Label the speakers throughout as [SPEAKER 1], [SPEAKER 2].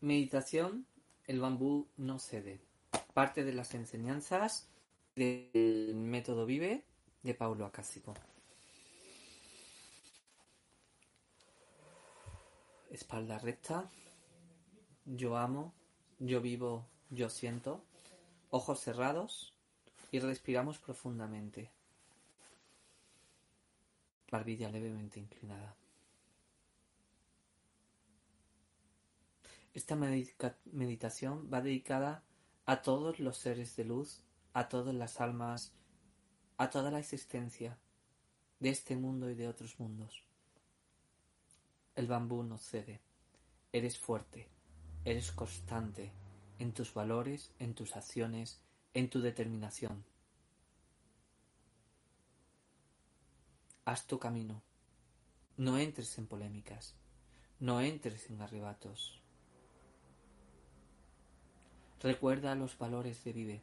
[SPEAKER 1] Meditación, el bambú no cede. Parte de las enseñanzas del método Vive de Paulo Acásico. Espalda recta. Yo amo, yo vivo, yo siento. Ojos cerrados y respiramos profundamente. Barbilla levemente inclinada. Esta meditación va dedicada a todos los seres de luz, a todas las almas, a toda la existencia de este mundo y de otros mundos. El bambú no cede. Eres fuerte, eres constante en tus valores, en tus acciones, en tu determinación. Haz tu camino. No entres en polémicas. No entres en arrebatos. Recuerda los valores de Vive.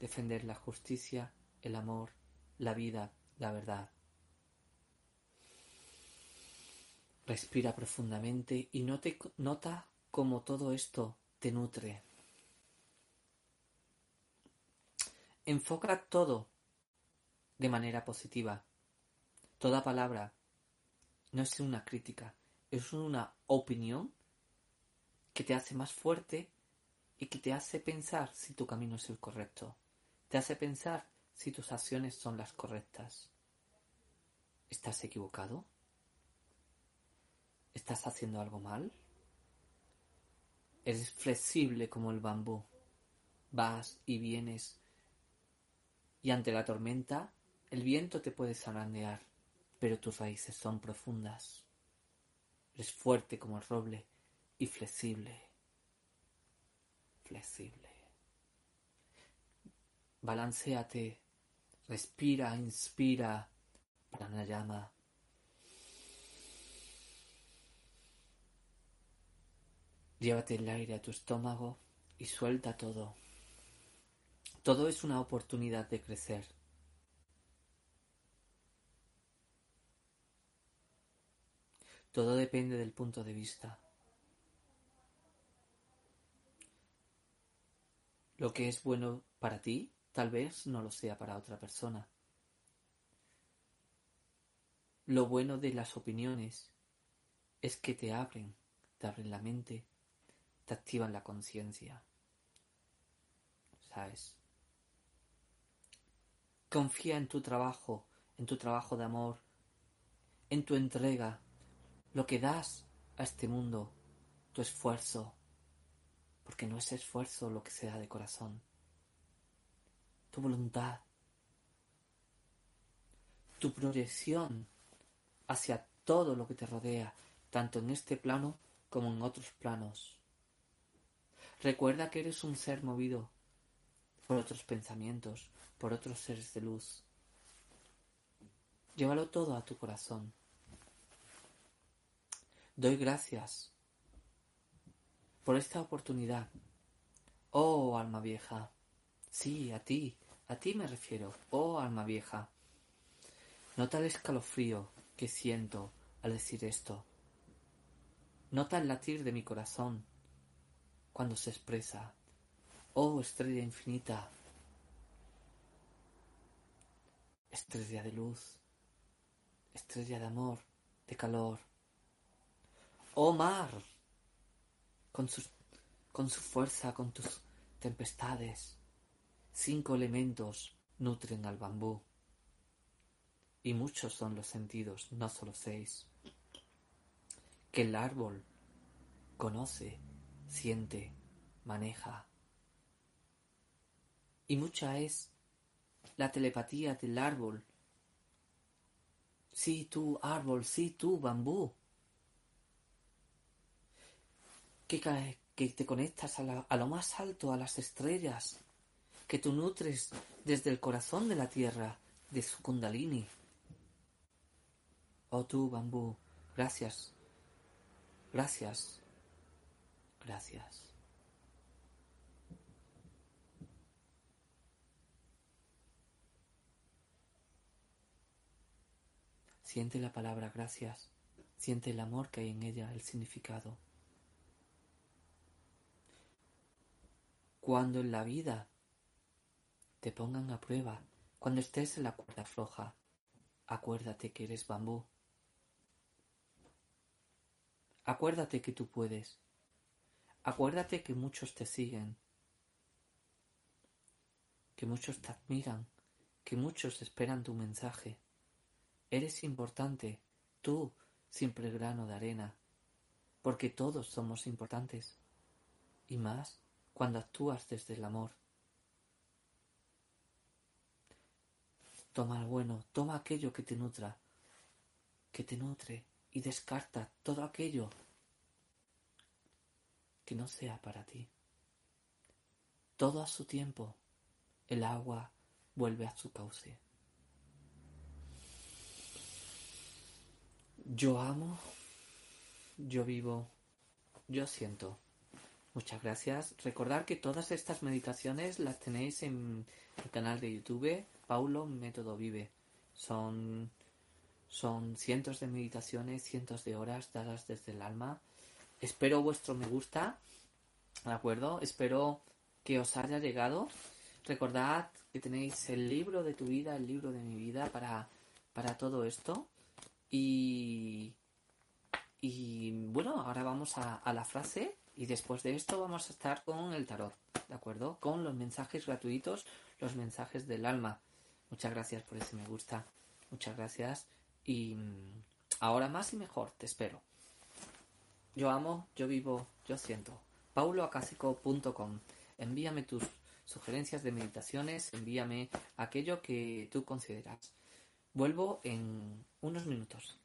[SPEAKER 1] Defender la justicia, el amor, la vida, la verdad. Respira profundamente y nota cómo todo esto te nutre. Enfoca todo de manera positiva. Toda palabra no es una crítica, es una opinión que te hace más fuerte y que te hace pensar si tu camino es el correcto. Te hace pensar si tus acciones son las correctas. ¿Estás equivocado? ¿Estás haciendo algo mal? Eres flexible como el bambú. Vas y vienes. Y ante la tormenta, el viento te puede zarandear, pero tus raíces son profundas. Eres fuerte como el roble y flexible flexible. Balanceate, respira, inspira, pranayama. Llévate el aire a tu estómago y suelta todo. Todo es una oportunidad de crecer. Todo depende del punto de vista. Lo que es bueno para ti, tal vez no lo sea para otra persona. Lo bueno de las opiniones es que te abren, te abren la mente, te activan la conciencia. ¿Sabes? Confía en tu trabajo, en tu trabajo de amor, en tu entrega, lo que das a este mundo, tu esfuerzo, porque no es esfuerzo lo que se da de corazón. Tu voluntad, tu proyección hacia todo lo que te rodea, tanto en este plano como en otros planos. Recuerda que eres un ser movido por otros pensamientos, por otros seres de luz. Llévalo todo a tu corazón. Doy gracias por esta oportunidad. Oh, alma vieja. Sí, a ti, a ti me refiero. Oh, alma vieja. Nota el escalofrío que siento al decir esto. Nota el latir de mi corazón cuando se expresa. Oh, estrella infinita. Estrella de luz. Estrella de amor, de calor. Oh, mar con, con su fuerza, con tus tempestades. Cinco elementos nutren al bambú. Y muchos son los sentidos, no solo seis. Que el árbol conoce, siente, maneja. Y mucha es la telepatía del árbol. Sí, tú, árbol, sí, tú, bambú. Que, te conectas a, a lo más alto, a las estrellas, que tú nutres desde el corazón de la tierra, de su kundalini. Oh tú, bambú, gracias, gracias, gracias. Siente la palabra gracias, siente el amor que hay en ella, el significado. Cuando en la vida te pongan a prueba, cuando estés en la cuerda floja, acuérdate que eres bambú. Acuérdate que tú puedes. Acuérdate que muchos te siguen, que muchos te admiran, que muchos esperan tu mensaje. Eres importante, tú, siempre grano de arena, porque todos somos importantes, y más cuando actúas desde el amor. Toma lo bueno, toma aquello que te nutra, que te nutre, y descarta todo aquello que no sea para ti. Todo a su tiempo, el agua vuelve a su cauce. Yo amo, yo vivo, yo siento. Muchas gracias. Recordad que todas estas meditaciones las tenéis en el canal de YouTube Paulo Método Vive. Son, son cientos de meditaciones, cientos de horas dadas desde el alma Espero vuestro me gusta, ¿de acuerdo? Espero que os haya llegado. Recordad que tenéis el libro de tu vida, el libro de mi vida para, para todo esto. Y, y bueno, ahora vamos a, a la frase y después de esto vamos a estar con el tarot, ¿de acuerdo? Con los mensajes gratuitos, los mensajes del alma. Muchas gracias por ese me gusta. Muchas gracias. Y mm, ahora más y mejor, te espero. Yo amo, yo vivo, yo siento. pauloacásico.com. Envíame tus sugerencias de meditaciones, envíame aquello que tú consideras. Vuelvo en unos minutos.